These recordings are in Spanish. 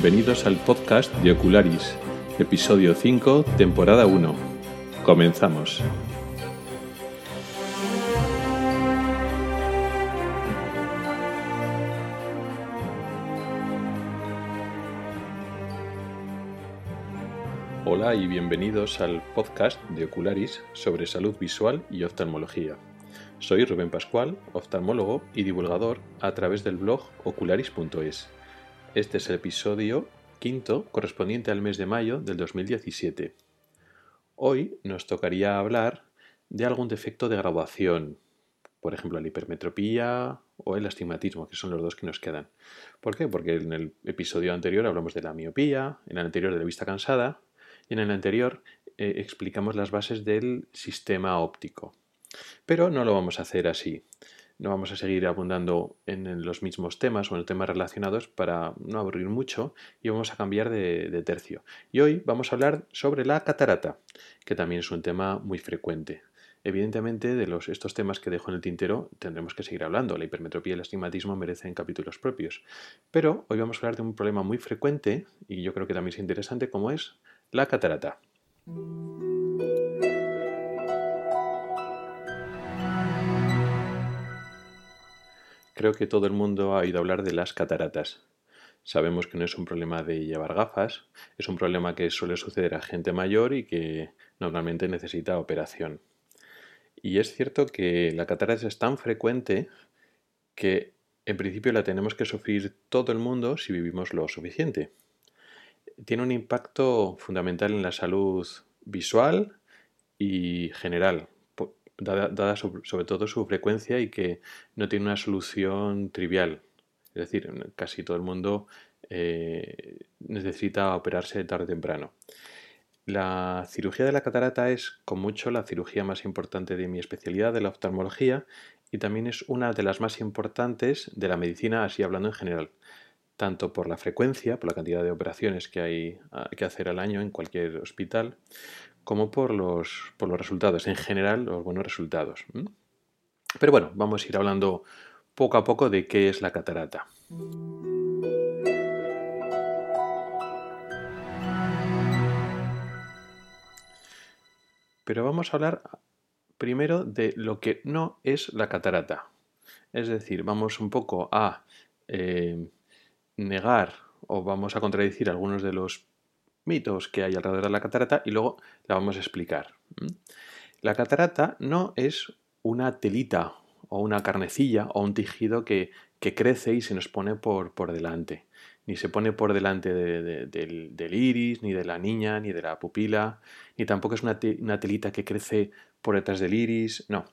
bienvenidos al podcast de Ocularis, episodio 5, temporada 1. Comenzamos. Hola y bienvenidos al podcast de Ocularis sobre salud visual y oftalmología. Soy Rubén Pascual, oftalmólogo y divulgador a través del blog ocularis.es. Este es el episodio quinto correspondiente al mes de mayo del 2017. Hoy nos tocaría hablar de algún defecto de graduación, por ejemplo la hipermetropía o el astigmatismo, que son los dos que nos quedan. ¿Por qué? Porque en el episodio anterior hablamos de la miopía, en el anterior de la vista cansada y en el anterior eh, explicamos las bases del sistema óptico. Pero no lo vamos a hacer así. No vamos a seguir abundando en los mismos temas o en temas relacionados para no aburrir mucho y vamos a cambiar de, tercio. Y hoy vamos a hablar sobre la catarata, que también es un tema muy frecuente. Evidentemente, de los, estos temas que dejo en el tintero tendremos que seguir hablando. La hipermetropía y el astigmatismo merecen capítulos propios. Pero hoy vamos a hablar de un problema muy frecuente y yo creo que también es interesante, como es la catarata. Creo que todo el mundo ha oído hablar de las cataratas. Sabemos que no es un problema de llevar gafas, es un problema que suele suceder a gente mayor y que normalmente necesita operación. Y es cierto que la catarata es tan frecuente que en principio la tenemos que sufrir todo el mundo si vivimos lo suficiente. Tiene un impacto fundamental en la salud visual y general, dada, sobre, todo su frecuencia y que no tiene una solución trivial. Es decir, casi todo el mundo eh, necesita operarse tarde o temprano. La cirugía de la catarata es, con mucho, la cirugía más importante de mi especialidad, de la oftalmología, y también es una de las más importantes de la medicina, así hablando en general, tanto por la frecuencia, por la cantidad de operaciones que hay ah, que hacer al año en cualquier hospital, como por los, por los resultados, en general los buenos resultados. Pero bueno, vamos a ir hablando poco a poco de qué es la catarata. Pero vamos a hablar primero de lo que no es la catarata. Es decir, vamos un poco a eh, negar o vamos a contradecir algunos de los mitos que hay alrededor de la catarata y luego la vamos a explicar. La catarata no es una telita o una carnecilla o un tejido que, crece y se nos pone por, por, delante. Ni se pone por delante del, iris, ni de la niña, ni de la pupila, ni tampoco es una, telita que crece por detrás del iris, no.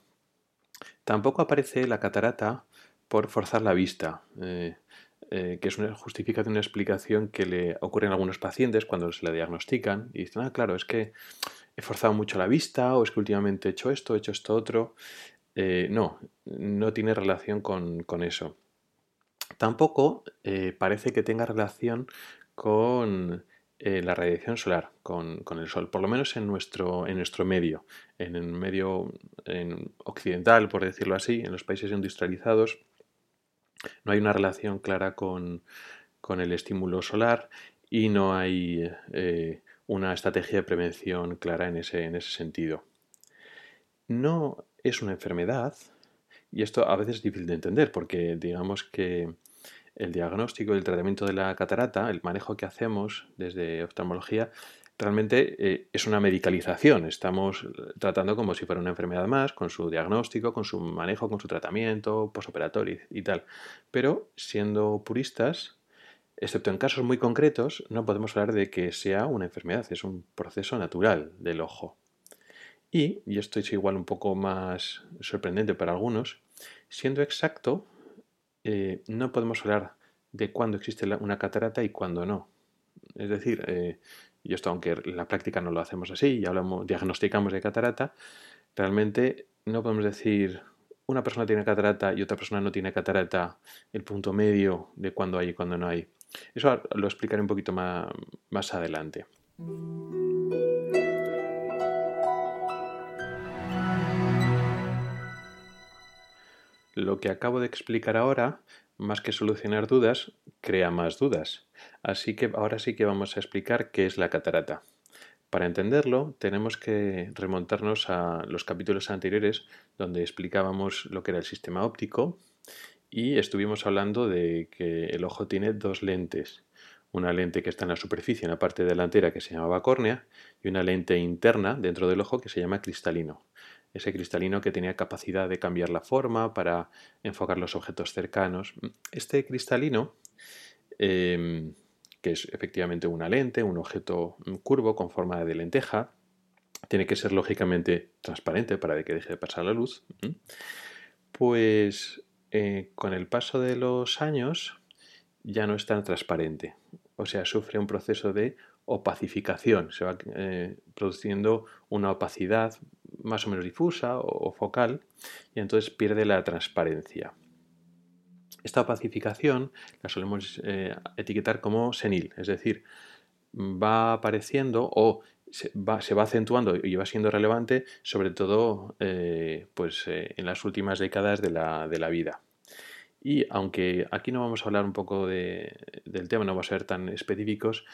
Tampoco aparece la catarata por forzar la vista. Eh, eh, que es una justificación, una explicación que le ocurre en algunos pacientes cuando se la diagnostican y dicen, ah, claro, es que he forzado mucho la vista o es que últimamente he hecho esto, he hecho esto otro. Eh, no, no tiene relación con, eso. Tampoco eh, parece que tenga relación con la radiación solar, con, el sol, por lo menos en nuestro, en nuestro medio, en el medio occidental, por decirlo así, en los países industrializados no hay una relación clara con, el estímulo solar y no hay eh, una estrategia de prevención clara en ese, en ese sentido. No es una enfermedad, y esto a veces es difícil de entender porque digamos que el diagnóstico y el tratamiento de la catarata, el manejo que hacemos desde oftalmología, realmente eh, es una medicalización. Estamos tratando como si fuera una enfermedad más, con su diagnóstico, con su manejo, con su tratamiento posoperatorio y, tal. Pero siendo puristas, excepto en casos muy concretos, no podemos hablar de que sea una enfermedad, es un proceso natural del ojo. Y, y esto es igual un poco más sorprendente para algunos, siendo exacto, eh, no podemos hablar de cuándo existe una catarata y cuándo no. Es decir, eh, y esto aunque en la práctica no lo hacemos así y hablamos, diagnosticamos de catarata, realmente no podemos decir una persona tiene catarata y otra persona no tiene catarata, el punto medio de cuándo hay y cuándo no hay. Eso lo explicaré un poquito más, más adelante. Lo que acabo de explicar ahora más que solucionar dudas, crea más dudas. Así que ahora sí que vamos a explicar qué es la catarata. Para entenderlo, tenemos que remontarnos a los capítulos anteriores donde explicábamos lo que era el sistema óptico y estuvimos hablando de que el ojo tiene dos lentes. Una lente que está en la superficie, en la parte delantera, que se llamaba córnea, y una lente interna dentro del ojo que se llama cristalino. Ese cristalino que tenía capacidad de cambiar la forma para enfocar los objetos cercanos. Este cristalino em, que es efectivamente una lente, un objeto curvo con forma de lenteja. Tiene que ser lógicamente transparente para que deje de pasar la luz. Pues eh, con el paso de los años ya no es tan transparente. O sea, sufre un proceso de opacificación. Se va eh, produciendo una opacidad más o menos difusa o focal y entonces pierde la transparencia. Esta opacificación la solemos eh, etiquetar como senil, es decir, va apareciendo o se va, acentuando y va siendo relevante sobre todo eh, pues, en las últimas décadas de la, vida. Y aunque aquí no vamos a hablar un poco del tema, no vamos a ser tan específicos,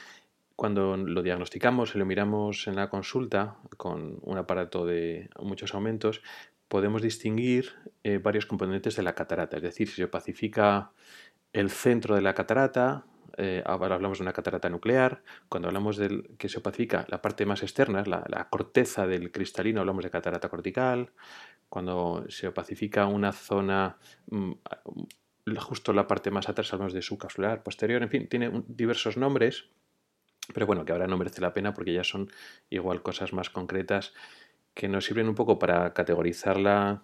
cuando lo diagnosticamos y lo miramos en la consulta con un aparato de muchos aumentos, podemos distinguir eh, varios componentes de la catarata. Es decir, si se pacifica el centro de la catarata, eh, ahora hablamos de una catarata nuclear, cuando hablamos de que se opacifica la parte más externa, la, corteza del cristalino, hablamos de catarata cortical, cuando se opacifica una zona, mm, justo la parte más atrás, hablamos de subcapsular posterior, en fin, tiene diversos nombres, pero bueno, que ahora no merece la pena porque ya son igual cosas más concretas que nos sirven un poco para categorizarla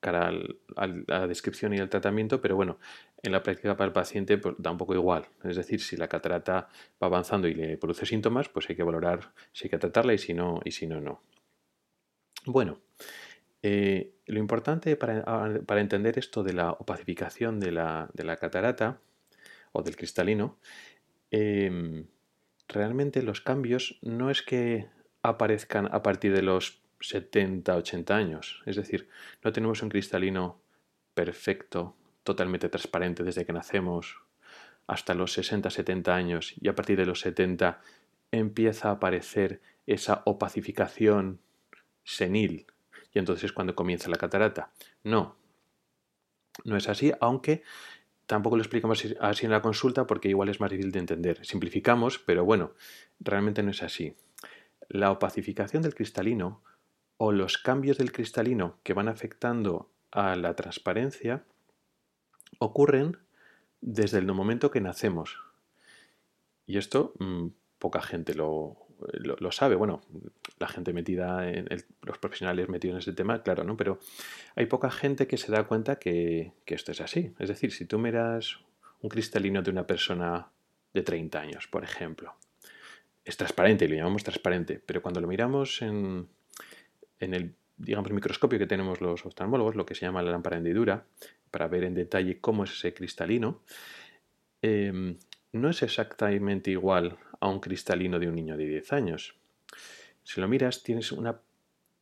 cara a la descripción y al tratamiento, pero bueno, en la práctica para el paciente pues, da un poco igual. Es decir, si la catarata va avanzando y le produce síntomas, pues hay que valorar si hay que tratarla y si no, y si no, no. Bueno, eh, lo importante para, entender esto de la opacificación de la, catarata o del cristalino, em, realmente los cambios no es que aparezcan a partir de los 70, 80 años. Es decir, no tenemos un cristalino perfecto, totalmente transparente desde que nacemos hasta los 60, 70 años y a partir de los 70 empieza a aparecer esa opacificación senil y entonces es cuando comienza la catarata. No, no es así, aunque tampoco lo explicamos así en la consulta porque igual es más difícil de entender. Simplificamos, pero bueno, realmente no es así. La opacificación del cristalino o los cambios del cristalino que van afectando a la transparencia ocurren desde el momento que nacemos. Y esto mm, poca gente lo, sabe. Bueno, la gente metida en los profesionales metidos en ese tema, claro, ¿no? Pero hay poca gente que se da cuenta que, que esto es así. Es decir, si tú miras un cristalino de una persona de 30 años, por ejemplo, es transparente, lo llamamos transparente, pero cuando lo miramos en, en el digamos, microscopio que tenemos los oftalmólogos, lo que se llama la lámpara hendidura, para ver en detalle cómo es ese cristalino, em, no es exactamente igual a un cristalino de un niño de 10 años. Si lo miras, tienes una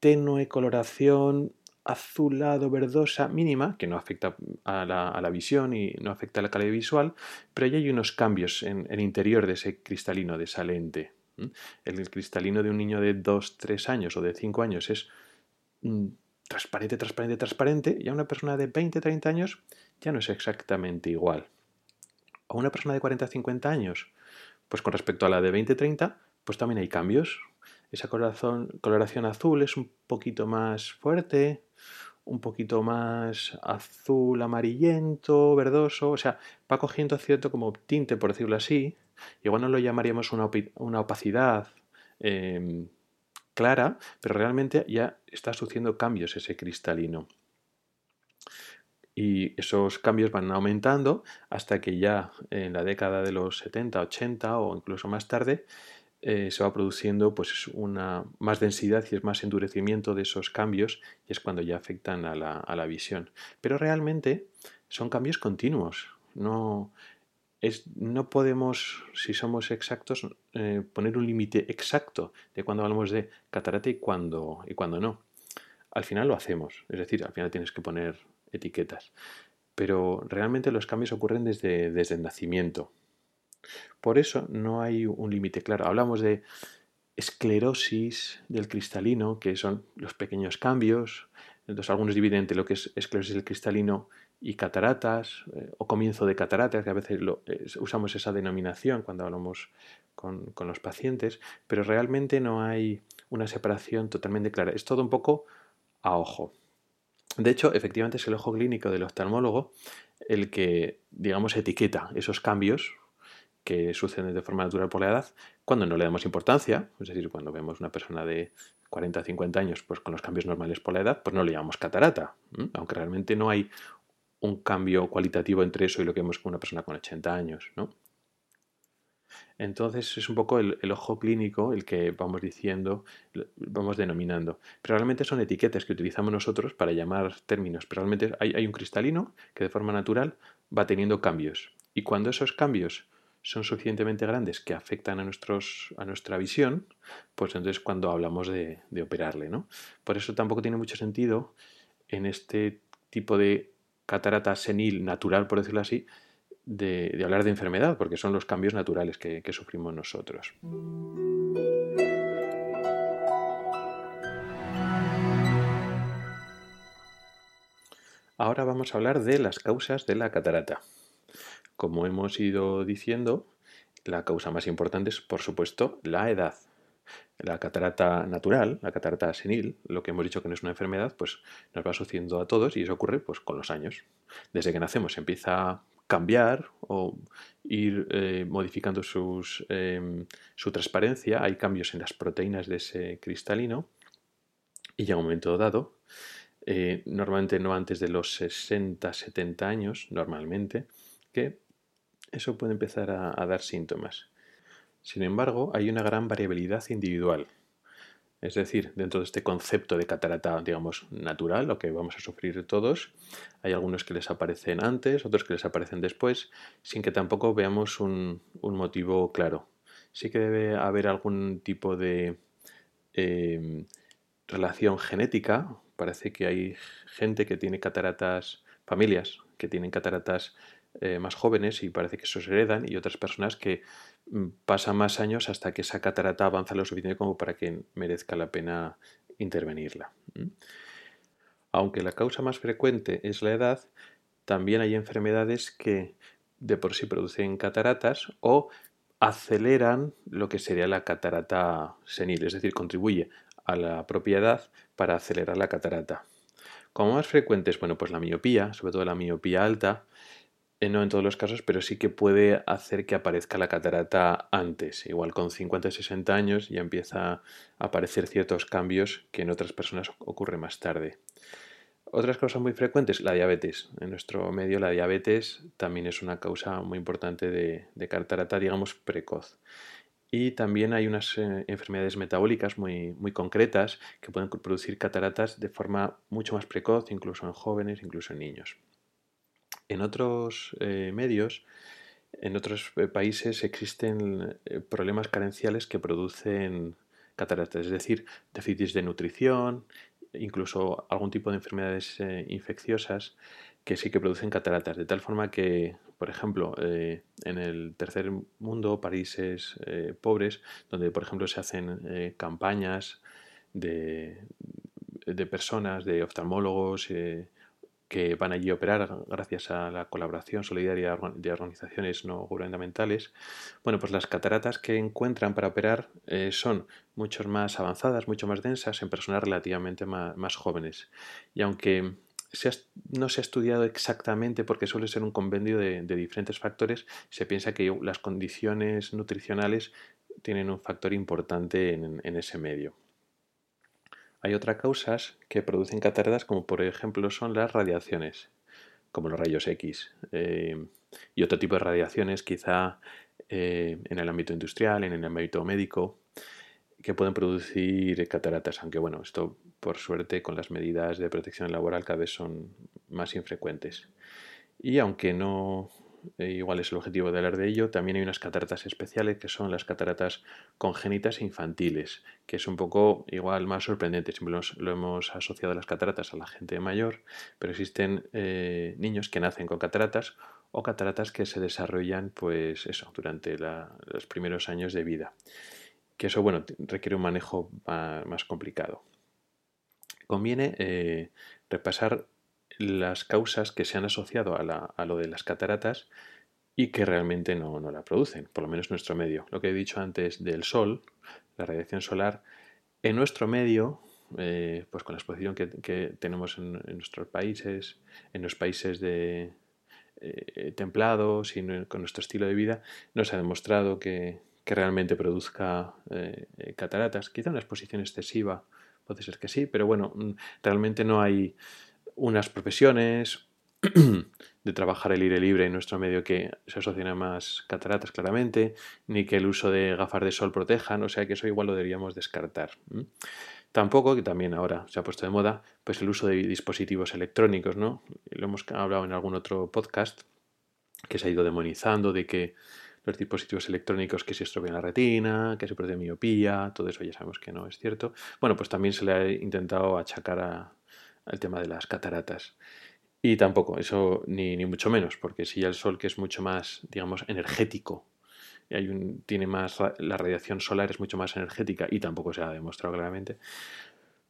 tenue coloración azulado verdosa mínima, que no afecta a la, visión y no afecta a la calidad visual, pero ya hay unos cambios en el interior de ese cristalino, de esa lente. El cristalino de un niño de 2, 3 años o de 5 años es mm, transparente, transparente, transparente, y a una persona de 20, 30 años ya no es exactamente igual. A una persona de 40, 50 años, pues con respecto a la de 20, 30, pues también hay cambios. Esa coloración, coloración azul es un poquito más fuerte, un poquito más azul amarillento, verdoso, o sea, va cogiendo cierto como tinte, por decirlo así, Igual no lo llamaríamos una, opacidad em, clara, pero realmente ya está sucediendo cambios ese cristalino. Y esos cambios van aumentando hasta que ya en la década de los 70, 80 o incluso más tarde eh, se va produciendo pues una más densidad y es más endurecimiento de esos cambios y es cuando ya afectan a la, a la visión. Pero realmente son cambios continuos. No, no podemos, si somos exactos, eh, poner un límite exacto de cuando hablamos de catarata y cuando, y cuando no. Al final lo hacemos, es decir, al final tienes que poner etiquetas. pero realmente los cambios ocurren desde, desde el nacimiento. Por eso no hay un límite claro. Hablamos de esclerosis del cristalino, que son los pequeños cambios. Entonces algunos dividen entre lo que es esclerosis del cristalino y cataratas, eh, o comienzo de cataratas, que a veces usamos esa denominación cuando hablamos con, con, los pacientes, pero realmente no hay una separación totalmente clara. Es todo un poco a ojo. De hecho, efectivamente es el ojo clínico del oftalmólogo el que, digamos, etiqueta esos cambios que suceden de forma natural por la edad, cuando no le damos importancia, es decir, cuando vemos una persona de 40 50 años pues con los cambios normales por la edad, pues no le llamamos catarata, aunque realmente no hay un cambio cualitativo entre eso y lo que vemos con una persona con 80 años, ¿no? Entonces es un poco el, ojo clínico el que vamos diciendo, vamos denominando. Pero realmente son etiquetas que utilizamos nosotros para llamar términos. Pero realmente hay, un cristalino que de forma natural va teniendo cambios. Y cuando esos cambios son suficientemente grandes que afectan a, nuestros, a nuestra visión, pues entonces cuando hablamos de, operarle. ¿no? Por eso tampoco tiene mucho sentido en este tipo de catarata senil natural, por decirlo así, de, hablar de enfermedad, porque son los cambios naturales que, sufrimos nosotros. Ahora vamos a hablar de las causas de la catarata. Como hemos ido diciendo, la causa más importante es, por supuesto, la edad. La catarata natural, la catarata senil, lo que hemos dicho que no es una enfermedad, pues nos va sucediendo a todos y eso ocurre pues, con los años. Desde que nacemos empieza cambiar o ir eh, modificando em, su transparencia, hay cambios en las proteínas de ese cristalino y llega un momento dado, eh, normalmente no antes de los 60-70 años, normalmente, que eso puede empezar a, dar síntomas. Sin embargo, hay una gran variabilidad individual. Es decir, dentro de este concepto de catarata, digamos, natural, lo que vamos a sufrir todos, hay algunos que les aparecen antes, otros que les aparecen después, sin que tampoco veamos un, motivo claro. Sí que debe haber algún tipo de em, relación genética. Parece que hay gente que tiene cataratas, familias que tienen cataratas eh, más jóvenes y parece que eso se heredan y otras personas que mm, pasan más años hasta que esa catarata avanza lo suficiente como para que merezca la pena intervenirla. Aunque la causa más frecuente es la edad, también hay enfermedades que de por sí producen cataratas o aceleran lo que sería la catarata senil, es decir, contribuye a la propiedad para acelerar la catarata. Como más frecuentes, bueno, pues la miopía, sobre todo la miopía alta, eh, no en todos los casos, pero sí que puede hacer que aparezca la catarata antes. Igual con 50 60 años ya empieza a aparecer ciertos cambios que en otras personas ocurre más tarde. Otras causas muy frecuentes, la diabetes. En nuestro medio la diabetes también es una causa muy importante de, catarata, digamos, precoz. Y también hay unas eh, enfermedades metabólicas muy, muy concretas que pueden producir cataratas de forma mucho más precoz, incluso en jóvenes, incluso en niños. En otros eh, medios, en otros eh, países existen eh, problemas carenciales que producen cataratas, es decir, déficits de nutrición, incluso algún tipo de enfermedades infecciosas que sí que producen cataratas, de tal forma que, por ejemplo, en el tercer mundo, países pobres, donde, por ejemplo, se hacen campañas de, de, personas, de oftalmólogos, que van allí a operar gracias a la colaboración solidaria de organizaciones no gubernamentales, bueno, pues las cataratas que encuentran para operar eh, son mucho más avanzadas, mucho más densas en personas relativamente más, jóvenes. Y aunque no se ha estudiado exactamente porque suele ser un convenio de, diferentes factores, se piensa que las condiciones nutricionales tienen un factor importante en ese medio. Hay otras causas que producen cataratas como por ejemplo son las radiaciones, como los rayos X eh, y otro tipo de radiaciones quizá eh, en el ámbito industrial, en el ámbito médico, que pueden producir cataratas, aunque bueno, esto por suerte con las medidas de protección laboral cada vez son más infrecuentes. Y aunque no, eh, igual es el objetivo de hablar de ello, también hay unas cataratas especiales que son las cataratas congénitas infantiles, que es un poco igual más sorprendente. Siempre lo hemos asociado a las cataratas a la gente mayor, pero existen eh, niños que nacen con cataratas o cataratas que se desarrollan pues eso durante los primeros años de vida que eso bueno requiere un manejo más, complicado conviene eh, repasar las causas que se han asociado a, lo de las cataratas y que realmente no, la producen, por lo menos en nuestro medio. Lo que he dicho antes del sol, la radiación solar, en nuestro medio, eh, pues con la exposición que, tenemos en, nuestros países, en los países de, eh, templados y con nuestro estilo de vida, no se ha demostrado que, realmente produzca eh, cataratas. Quizá una exposición excesiva puede ser que sí, pero bueno, mm, realmente no hay unas profesiones de trabajar el aire libre en nuestro medio que se asocian a más cataratas claramente, ni que el uso de gafas de sol protejan, o sea que eso igual lo deberíamos descartar. Tampoco, que también ahora se ha puesto de moda, pues el uso de dispositivos electrónicos, ¿no? Lo hemos hablado en algún otro podcast, que se ha ido demonizando de que los dispositivos electrónicos que se estropean la retina, que se produce miopía, todo eso ya sabemos que no es cierto. Bueno, pues también se le ha intentado achacar a, el tema de las cataratas. Y tampoco, eso ni, ni, mucho menos, porque si ya el sol que es mucho más, digamos, energético, hay un, tiene más, la radiación solar es mucho más energética y tampoco se ha demostrado claramente,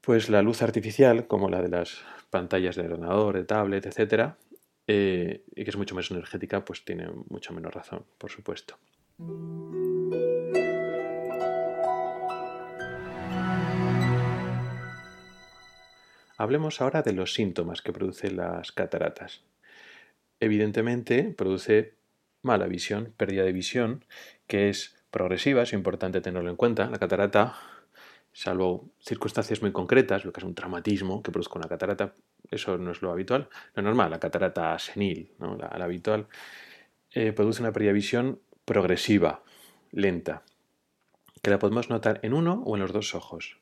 pues la luz artificial, como la de las pantallas de ordenador, de tablet, etcétera, eh, y que es mucho más energética, pues tiene mucho menos razón, por supuesto. Hablemos ahora de los síntomas que producen las cataratas. Evidentemente, produce mala visión, pérdida de visión, que es progresiva, es importante tenerlo en cuenta. La catarata, salvo circunstancias muy concretas, lo que es un traumatismo que produzca una catarata, eso no es lo habitual. Lo normal, la catarata senil, la, habitual, eh, produce una pérdida de visión progresiva, lenta, que la podemos notar en uno o en los dos ojos.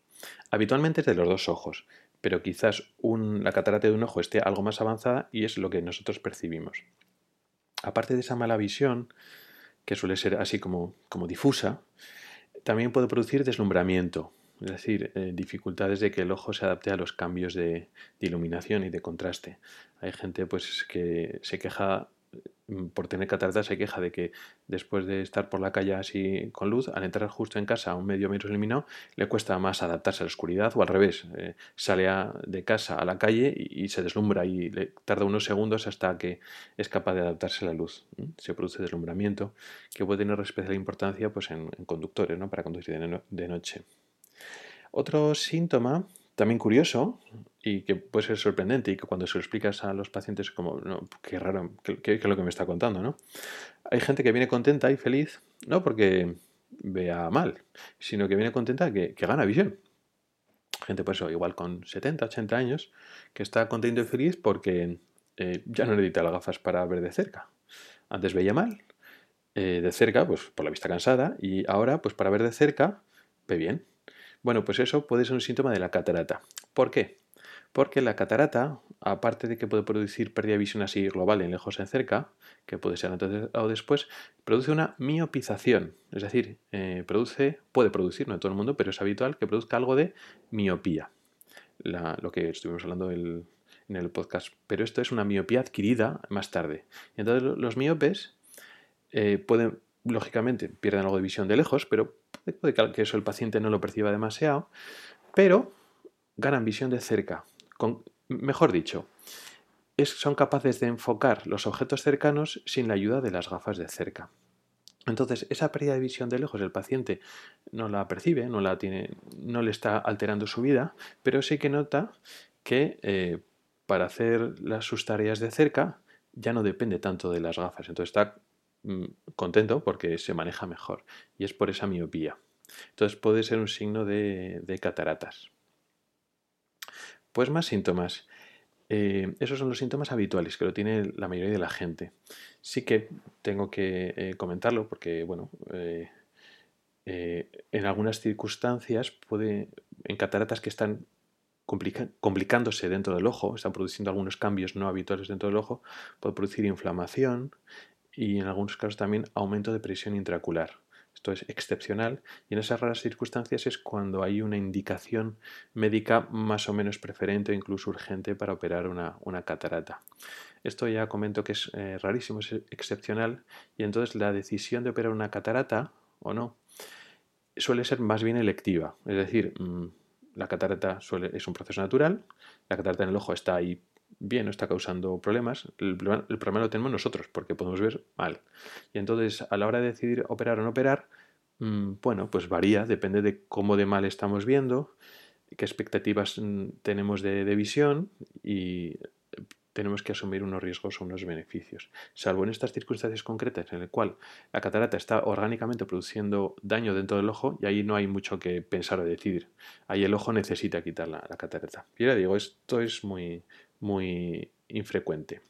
Habitualmente es de los dos ojos, pero quizás la catarata de un ojo esté algo más avanzada y es lo que nosotros percibimos. Aparte de esa mala visión, que suele ser así como, como difusa, también puede producir deslumbramiento, es decir, eh, dificultades de que el ojo se adapte a los cambios de, de, iluminación y de contraste. Hay gente pues, que se queja por tener cataratas se queja de que después de estar por la calle así con luz, al entrar justo en casa a un medio menos iluminado, le cuesta más adaptarse a la oscuridad o al revés, eh, sale de casa a la calle y, se deslumbra y le tarda unos segundos hasta que es capaz de adaptarse a la luz. Se produce deslumbramiento que puede tener especial importancia pues, en, conductores ¿no? para conducir de noche. Otro síntoma también curioso y que puede ser sorprendente y que cuando se lo explicas a los pacientes como, no, qué raro, qué, es lo que me está contando, ¿no? Hay gente que viene contenta y feliz, no porque vea mal, sino que viene contenta que, gana visión. Gente, pues eso, igual con 70, 80 años, que está contento y feliz porque eh, ya no necesita las gafas para ver de cerca. Antes veía mal, eh, de cerca, pues por la vista cansada, y ahora, pues para ver de cerca, ve bien. Bueno, pues eso puede ser un síntoma de la catarata. ¿Por qué? Porque la catarata, aparte de que puede producir pérdida de visión así global en lejos en cerca, que puede ser antes o después, produce una miopización. Es decir, eh, produce, puede producir, no en todo el mundo, pero es habitual que produzca algo de miopía. lo que estuvimos hablando en el podcast. Pero esto es una miopía adquirida más tarde. entonces los miopes eh, pueden lógicamente pierden algo de visión de lejos, pero puede que eso el paciente no lo perciba demasiado, pero ganan visión de cerca. Mejor dicho, son capaces de enfocar los objetos cercanos sin la ayuda de las gafas de cerca. Entonces, esa pérdida de visión de lejos el paciente no la percibe, no, la tiene, no le está alterando su vida, pero sí que nota que eh, para hacer las, sus tareas de cerca ya no depende tanto de las gafas. Entonces está contento porque se maneja mejor y es por esa miopía. Entonces puede ser un signo de, cataratas. Pues más síntomas. Eh, esos son los síntomas habituales que lo tiene la mayoría de la gente. Sí que tengo que eh, comentarlo porque, bueno, eh, en algunas circunstancias puede, en cataratas que están complicándose dentro del ojo, están produciendo algunos cambios no habituales dentro del ojo, puede producir inflamación, y en algunos casos también aumento de presión intraocular. Esto es excepcional y en esas raras circunstancias es cuando hay una indicación médica más o menos preferente o incluso urgente para operar una, catarata. Esto ya comento que es eh, rarísimo, es excepcional y entonces la decisión de operar una catarata o no suele ser más bien electiva. Es decir, mm, la catarata suele, es un proceso natural, la catarata en el ojo está ahí bien, no está causando problemas, el problema, lo tenemos nosotros porque podemos ver mal. Y entonces a la hora de decidir operar o no operar, mm, bueno, pues varía, depende de cómo de mal estamos viendo, qué expectativas mm, tenemos de, de visión y tenemos que asumir unos riesgos o unos beneficios. Salvo en estas circunstancias concretas en el cual la catarata está orgánicamente produciendo daño dentro del ojo y ahí no hay mucho que pensar o decidir. Ahí el ojo necesita quitar la, catarata. Y ya digo, esto es muy, muy infrecuente.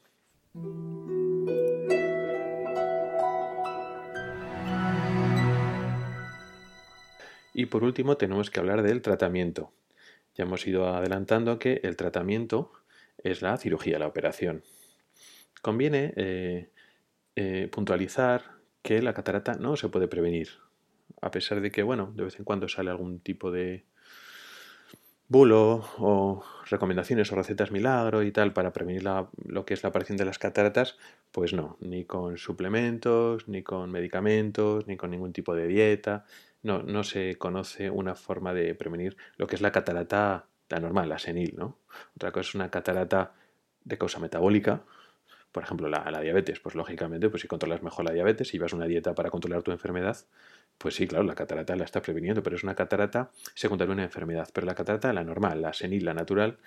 Y por último tenemos que hablar del tratamiento. Ya hemos ido adelantando que el tratamiento es la cirugía, la operación. Conviene eh, eh, puntualizar que la catarata no se puede prevenir, a pesar de que, bueno, de vez en cuando sale algún tipo de bulo o recomendaciones o recetas milagro y tal para prevenir lo que es la aparición de las cataratas, pues no, ni con suplementos, ni con medicamentos, ni con ningún tipo de dieta. No, no se conoce una forma de prevenir lo que es la catarata la normal, la senil, ¿no? Otra cosa es una catarata de causa metabólica, por ejemplo, la, la, diabetes, pues lógicamente, pues si controlas mejor la diabetes y vas a una dieta para controlar tu enfermedad, pues sí, claro, la catarata la está previniendo, pero es una catarata secundaria a una enfermedad. Pero la catarata, la normal, la senil, la natural,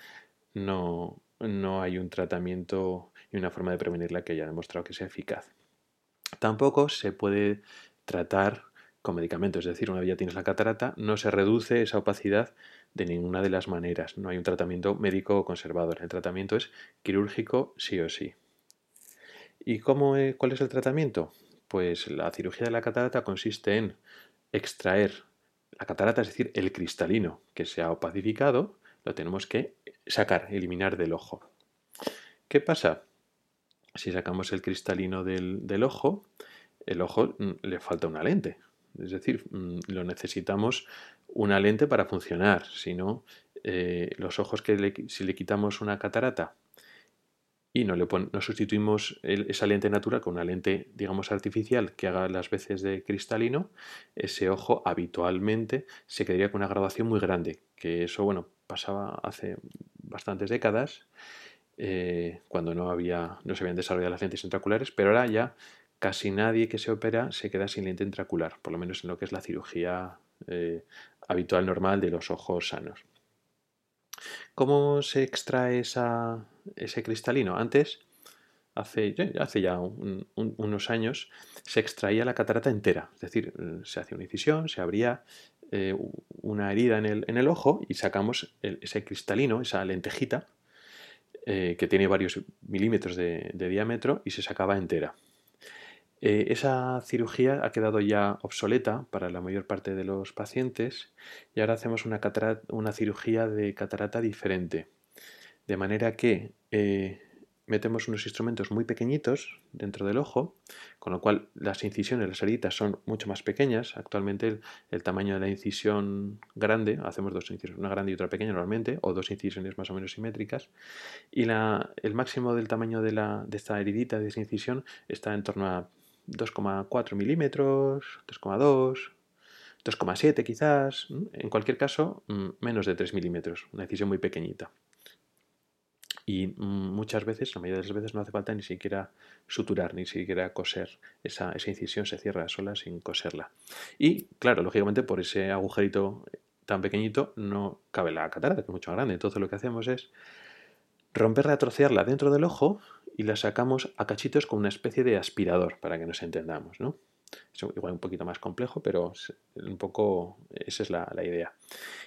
no, no hay un tratamiento y una forma de prevenirla que haya demostrado que sea eficaz. Tampoco se puede tratar con medicamentos, es decir, una vez ya tienes la catarata, no se reduce esa opacidad de ninguna de las maneras. No hay un tratamiento médico conservador. El tratamiento es quirúrgico sí o sí. ¿Y cómo, cuál es el tratamiento? Pues la cirugía de la catarata consiste en extraer la catarata, es decir, el cristalino que se ha opacificado, lo tenemos que sacar, eliminar del ojo. ¿Qué pasa? Si sacamos el cristalino del, ojo, el ojo mm, le falta una lente. Es decir, mm, lo necesitamos una lente para funcionar. Si no, eh, los ojos que si le quitamos una catarata y no, le no sustituimos esa lente natural con una lente, digamos, artificial que haga las veces de cristalino, ese ojo habitualmente se quedaría con una graduación muy grande. Que eso, bueno, pasaba hace bastantes décadas, eh, cuando no, había, no se habían desarrollado las lentes intraoculares, pero ahora ya casi nadie que se opera se queda sin lente intraocular, por lo menos en lo que es la cirugía eh, habitual normal de los ojos sanos. ¿Cómo se extrae ese cristalino? Antes, hace, ya unos años, se extraía la catarata entera, es decir, se hacía una incisión, se abría eh, una herida en el, ojo y sacamos ese cristalino, esa lentejita, eh, que tiene varios milímetros de diámetro y se sacaba entera. Eh, esa cirugía ha quedado ya obsoleta para la mayor parte de los pacientes y ahora hacemos una cirugía de catarata diferente. De manera que eh, metemos unos instrumentos muy pequeñitos dentro del ojo, con lo cual las incisiones, las heridas son mucho más pequeñas. Actualmente el, tamaño de la incisión grande, hacemos dos incisiones, una grande y otra pequeña normalmente, o dos incisiones más o menos simétricas, y el máximo del tamaño de, esta heridita, de esa incisión, está en torno a 2,4 milímetros, 2,2, 2,7 quizás, en cualquier caso mm, menos de 3 milímetros, una decisión muy pequeñita. Y muchas veces, la mayoría de las veces no hace falta ni siquiera suturar, ni siquiera coser. Esa, incisión se cierra sola sin coserla. Y claro, lógicamente por ese agujerito tan pequeñito no cabe la catarata, que es mucho grande. Entonces lo que hacemos es romperla, trocearla dentro del ojo y la sacamos a cachitos con una especie de aspirador, para que nos entendamos, ¿no? Es igual un poquito más complejo, pero un poco esa es la, idea.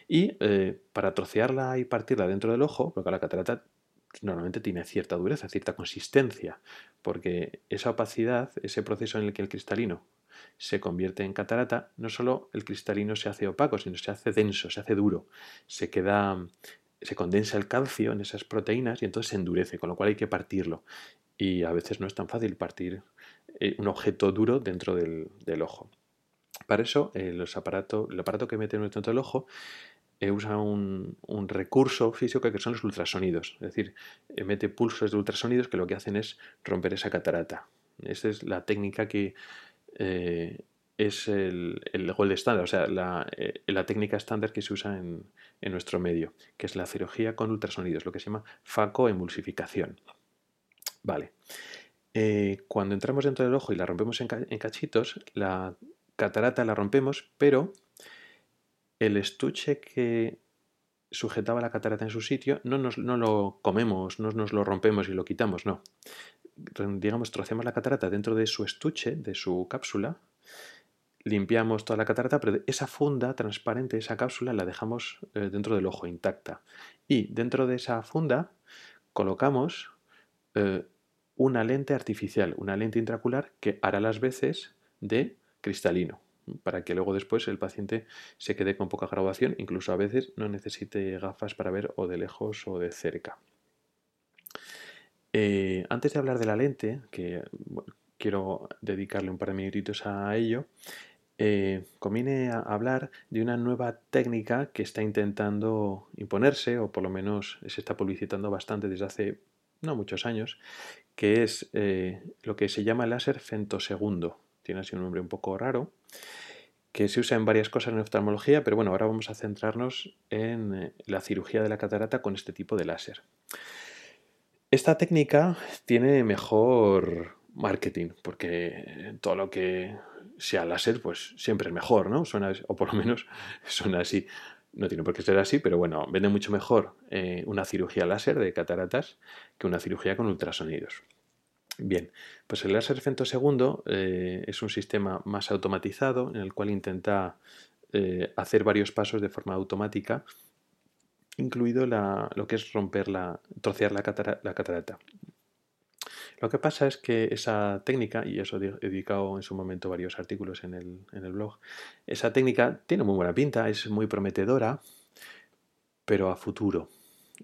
Y eh, para trocearla y partirla dentro del ojo, porque la catarata normalmente tiene cierta dureza, cierta consistencia, porque esa opacidad, ese proceso en el que el cristalino se convierte en catarata, no solo el cristalino se hace opaco, sino se hace denso, se hace duro, se queda se condensa el calcio en esas proteínas y entonces se endurece, con lo cual hay que partirlo. Y a veces no es tan fácil partir eh, un objeto duro dentro del, ojo. Para eso, el aparato que mete dentro del ojo eh, usa un, recurso físico que son los ultrasonidos. Es decir, emite pulsos de ultrasonidos que lo que hacen es romper esa catarata. Esa es la técnica que eh, es el, el gold estándar, o sea, eh, la, técnica estándar que se usa en, nuestro medio, que es la cirugía con ultrasonidos, lo que se llama facoemulsificación. Vale. cuando entramos dentro del ojo y la rompemos en, cachitos, la catarata la rompemos, pero el estuche que sujetaba la catarata en su sitio no, nos, no lo comemos, no nos lo rompemos y lo quitamos, no. Digamos, trocemos la catarata dentro de su estuche, de su cápsula, limpiamos toda la catarata, pero esa funda transparente, esa cápsula, la dejamos eh, dentro del ojo intacta. Y dentro de esa funda colocamos eh, una lente artificial, una lente intracular que hará las veces de cristalino para que luego después el paciente se quede con poca graduación, incluso a veces no necesite gafas para ver o de lejos o de cerca. Eh, antes de hablar de la lente, que quiero dedicarle un par de minutitos a ello, eh, conviene hablar de una nueva técnica que está intentando imponerse, o por lo menos se está publicitando bastante desde hace no muchos años, que es eh, lo que se llama láser femtosegundo tiene así un nombre un poco raro, que se usa en varias cosas en oftalmología, pero bueno, ahora vamos a centrarnos en eh, la cirugía de la catarata con este tipo de láser. Esta técnica tiene mejor marketing, porque todo lo que sea láser, pues siempre es mejor, ¿no? Suena, o por lo menos suena así. No tiene por qué ser así, pero bueno, vende mucho mejor eh, una cirugía láser de cataratas que una cirugía con ultrasonidos. Bien, pues el láser femtosegundo eh, es un sistema más automatizado en el cual intenta eh, hacer varios pasos de forma automática, incluido lo que es romper la, trocear la, catarata. Lo que pasa es que esa técnica, y eso he dedicado en su momento varios artículos en el, en el blog, esa técnica tiene muy buena pinta, es muy prometedora, pero a futuro.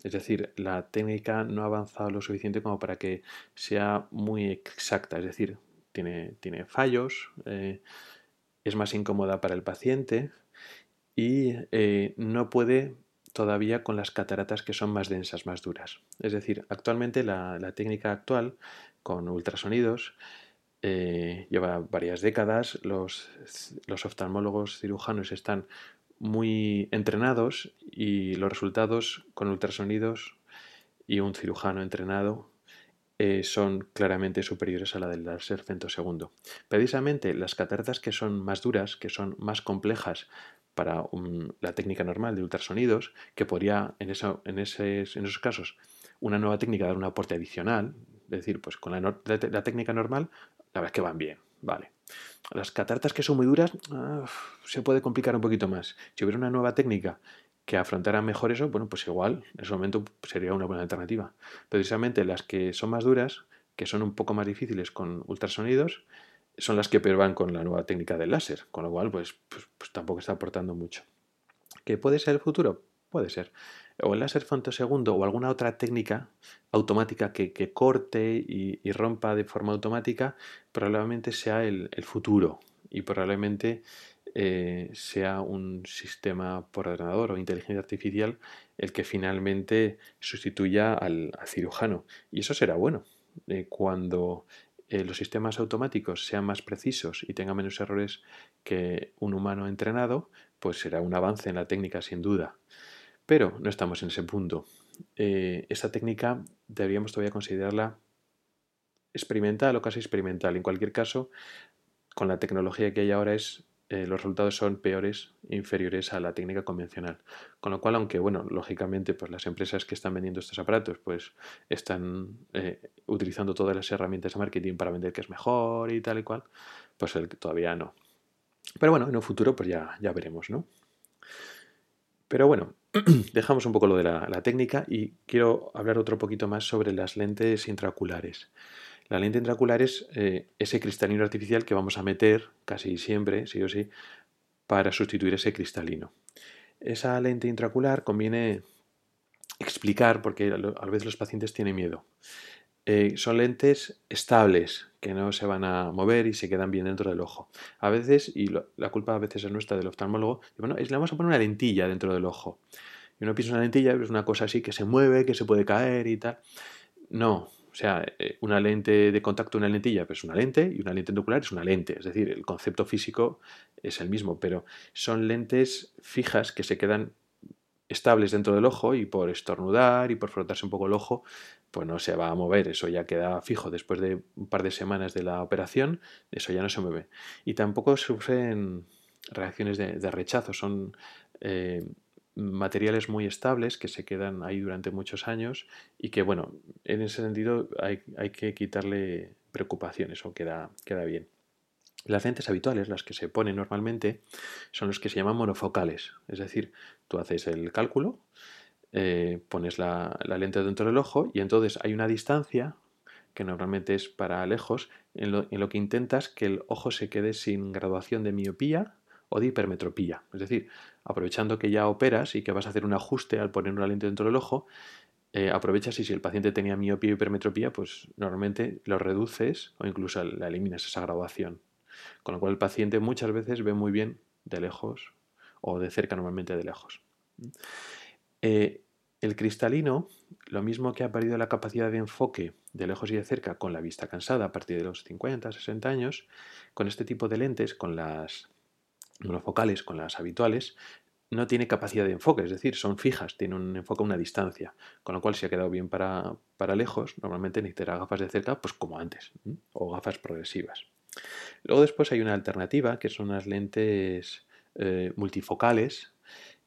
Es decir, la técnica no ha avanzado lo suficiente como para que sea muy exacta. Es decir, tiene, tiene fallos, eh, es más incómoda para el paciente y eh, no puede todavía con las cataratas que son más densas, más duras. Es decir, actualmente la, técnica actual con ultrasonidos eh, lleva varias décadas, los, los oftalmólogos cirujanos están muy entrenados y los resultados con ultrasonidos y un cirujano entrenado eh, son claramente superiores a la del láser femtosegundo. Precisamente las cataratas que son más duras, que son más complejas para la técnica normal de ultrasonidos, que podría en, esos casos una nueva técnica dar un aporte adicional, es decir, pues con la, la técnica normal, la verdad es que van bien, vale. Las cataratas que son muy duras ah, se puede complicar un poquito más. Si hubiera una nueva técnica que afrontara mejor eso, bueno, pues igual en ese momento sería una buena alternativa. Precisamente las que son más duras, que son un poco más difíciles con ultrasonidos, son las que peor van con la nueva técnica del láser, con lo cual pues, pues, pues tampoco está aportando mucho. ¿Qué puede ser el futuro? Puede ser o el láser segundo o alguna otra técnica automática que, corte y, rompa de forma automática, probablemente sea el, futuro y probablemente eh, sea un sistema por ordenador o inteligencia artificial el que finalmente sustituya al, cirujano. Y eso será bueno. Eh, cuando eh, los sistemas automáticos sean más precisos y tengan menos errores que un humano entrenado, pues será un avance en la técnica sin duda. Pero no estamos en ese punto. Eh, esta técnica deberíamos todavía considerarla experimental o casi experimental. En cualquier caso, con la tecnología que hay ahora es eh, los resultados son peores, inferiores a la técnica convencional. Con lo cual, aunque, bueno, lógicamente, pues las empresas que están vendiendo estos aparatos, pues están eh, utilizando todas las herramientas de marketing para vender que es mejor y tal y cual, pues el, todavía no. Pero bueno, en un futuro, pues ya, ya veremos, ¿no? Pero bueno, dejamos un poco lo de la, técnica y quiero hablar otro poquito más sobre las lentes intraoculares. La lente intraocular es eh, ese cristalino artificial que vamos a meter casi siempre, sí o sí, para sustituir ese cristalino. Esa lente intraocular conviene explicar, porque a veces los pacientes tienen miedo. Eh, son lentes estables, que no se van a mover y se quedan bien dentro del ojo. A veces, y la culpa a veces es nuestra del oftalmólogo, bueno, le vamos a poner una lentilla dentro del ojo. Y uno piensa una lentilla, es una cosa así que se mueve, que se puede caer y tal. No, o sea, eh, una lente de contacto, una lentilla, pues es una lente y una lente ocular es una lente. Es decir, el concepto físico es el mismo, pero son lentes fijas que se quedan estables dentro del ojo y por estornudar y por frotarse un poco el ojo, pues no se va a mover, eso ya queda fijo después de un par de semanas de la operación, eso ya no se mueve. Y tampoco sufren reacciones de, rechazo, son eh, materiales muy estables que se quedan ahí durante muchos años y que, bueno, en ese sentido hay, que quitarle preocupaciones o queda, queda bien. Las lentes habituales, las que se ponen normalmente, son los que se llaman monofocales. Es decir, tú haces el cálculo, eh, pones la, lente dentro del ojo y entonces hay una distancia que normalmente es para lejos, en lo, en lo que intentas que el ojo se quede sin graduación de miopía o de hipermetropía. Es decir, aprovechando que ya operas y que vas a hacer un ajuste al poner una lente dentro del ojo, eh, aprovechas y si el paciente tenía miopía o hipermetropía, pues normalmente lo reduces o incluso la eliminas esa graduación. Con lo cual el paciente muchas veces ve muy bien de lejos o de cerca normalmente de lejos. Eh, el cristalino, lo mismo que ha perdido la capacidad de enfoque de lejos y de cerca con la vista cansada a partir de los 50, 60 años, con este tipo de lentes, con las monofocales con las habituales, no tiene capacidad de enfoque, es decir, son fijas, tienen un enfoque a una distancia, con lo cual si ha quedado bien para, para lejos, normalmente necesitará gafas de cerca, pues como antes, o gafas progresivas. Luego después hay una alternativa, que son las lentes eh, multifocales,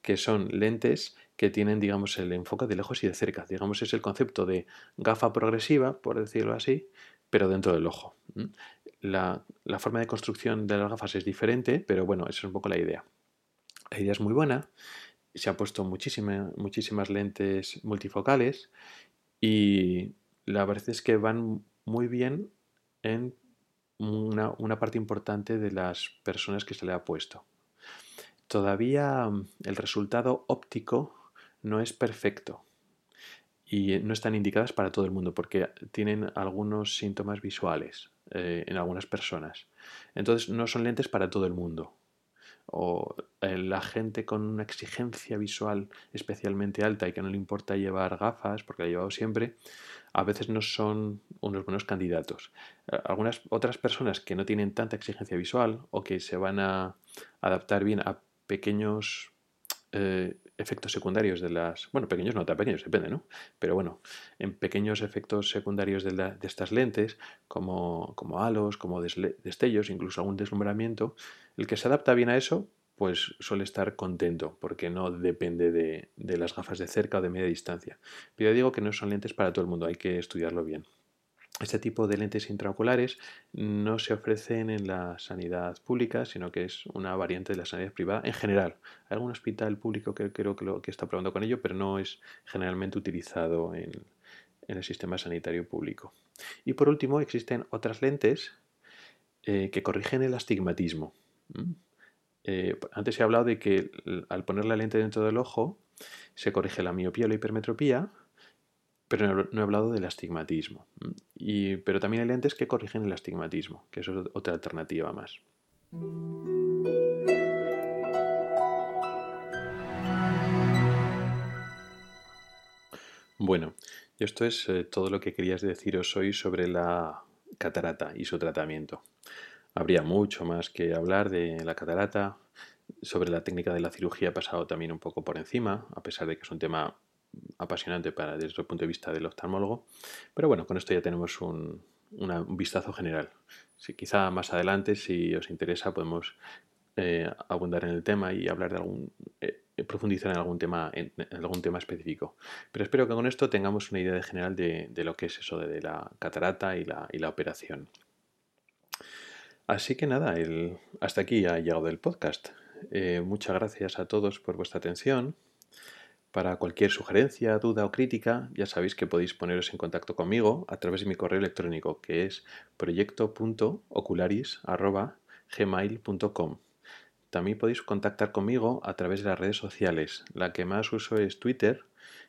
que son lentes que tienen, digamos, el enfoque de lejos y de cerca. Digamos, es el concepto de gafa progresiva, por decirlo así, pero dentro del ojo. La, forma de construcción de las gafas es diferente, pero bueno, esa es un poco la idea. La idea es muy buena, se han puesto muchísimas lentes multifocales y la verdad es que van muy bien en una, parte importante de las personas que se le ha puesto. Todavía el resultado óptico no es perfecto y no están indicadas para todo el mundo porque tienen algunos síntomas visuales eh, en algunas personas. Entonces no son lentes para todo el mundo. O eh, la gente con una exigencia visual especialmente alta y que no le importa llevar gafas, porque la ha llevado siempre, a veces no son unos buenos candidatos. Eh, algunas otras personas que no tienen tanta exigencia visual o que se van a adaptar bien a pequeños efectos secundarios de las, bueno, pequeños no tan pequeños, depende, ¿no? Pero bueno, en pequeños efectos secundarios de, de estas lentes, como, como halos, como destellos, incluso algún deslumbramiento, el que se adapta bien a eso, pues suele estar contento, porque no depende de, de las gafas de cerca o de media distancia. Pero yo digo que no son lentes para todo el mundo, hay que estudiarlo bien. Este tipo de lentes intraoculares no se ofrecen en la sanidad pública, sino que es una variante de la sanidad privada en general. Hay algún hospital público que creo que, está probando con ello, pero no es generalmente utilizado en, el sistema sanitario público. Y por último, existen otras lentes eh, que corrigen el astigmatismo. Eh, antes he hablado de que al poner la lente dentro del ojo se corrige la miopía o la hipermetropía, pero no, he hablado del astigmatismo. Y, pero también hay lentes que corrigen el astigmatismo, que es otra alternativa más. Bueno, esto es eh, todo lo que querías deciros hoy sobre la catarata y su tratamiento. Habría mucho más que hablar de la catarata, sobre la técnica de la cirugía he pasado también un poco por encima, a pesar de que es un tema apasionante para, desde el punto de vista del oftalmólogo. Pero bueno, con esto ya tenemos un, vistazo general. Si quizá más adelante, si os interesa, podemos eh, abundar en el tema y hablar de algún, eh, profundizar en algún tema, en, algún tema específico. Pero espero que con esto tengamos una idea general de, lo que es eso de, la catarata y la, operación. Así que nada, hasta aquí ha llegado el podcast. Eh, muchas gracias a todos por vuestra atención. Para cualquier sugerencia, duda o crítica, ya sabéis que podéis poneros en contacto conmigo a través de mi correo electrónico que es proyecto.ocularis.gmail.com. También podéis contactar conmigo a través de las redes sociales. La que más uso es Twitter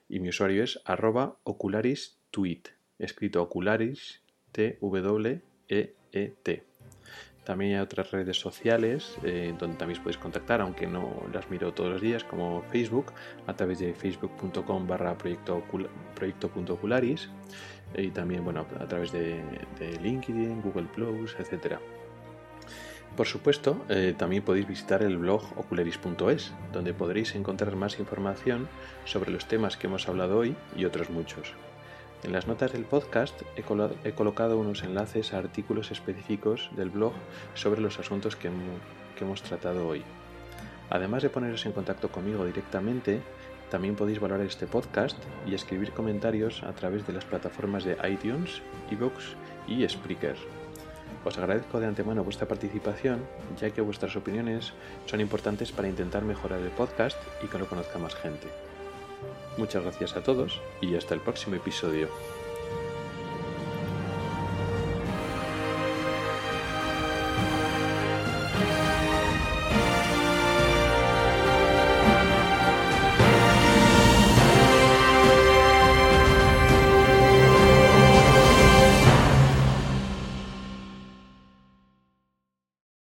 y mi usuario es arroba ocularis.tweet, escrito ocularis T-W-E-E-T. También hay otras redes sociales eh, donde también podéis contactar, aunque no las miro todos los días, como Facebook, a través de facebook.com barra proyecto.ocularis y también bueno, a través de, LinkedIn, Google Plus, etc. Por supuesto, eh, también podéis visitar el blog ocularis.es, donde podréis encontrar más información sobre los temas que hemos hablado hoy y otros muchos. En las notas del podcast he, colocado unos enlaces a artículos específicos del blog sobre los asuntos que, hemos tratado hoy. Además de poneros en contacto conmigo directamente, también podéis valorar este podcast y escribir comentarios a través de las plataformas de iTunes, eBooks y Spreaker. Os agradezco de antemano vuestra participación, ya que vuestras opiniones son importantes para intentar mejorar el podcast y que lo conozca más gente. Muchas gracias a todos y hasta el próximo episodio.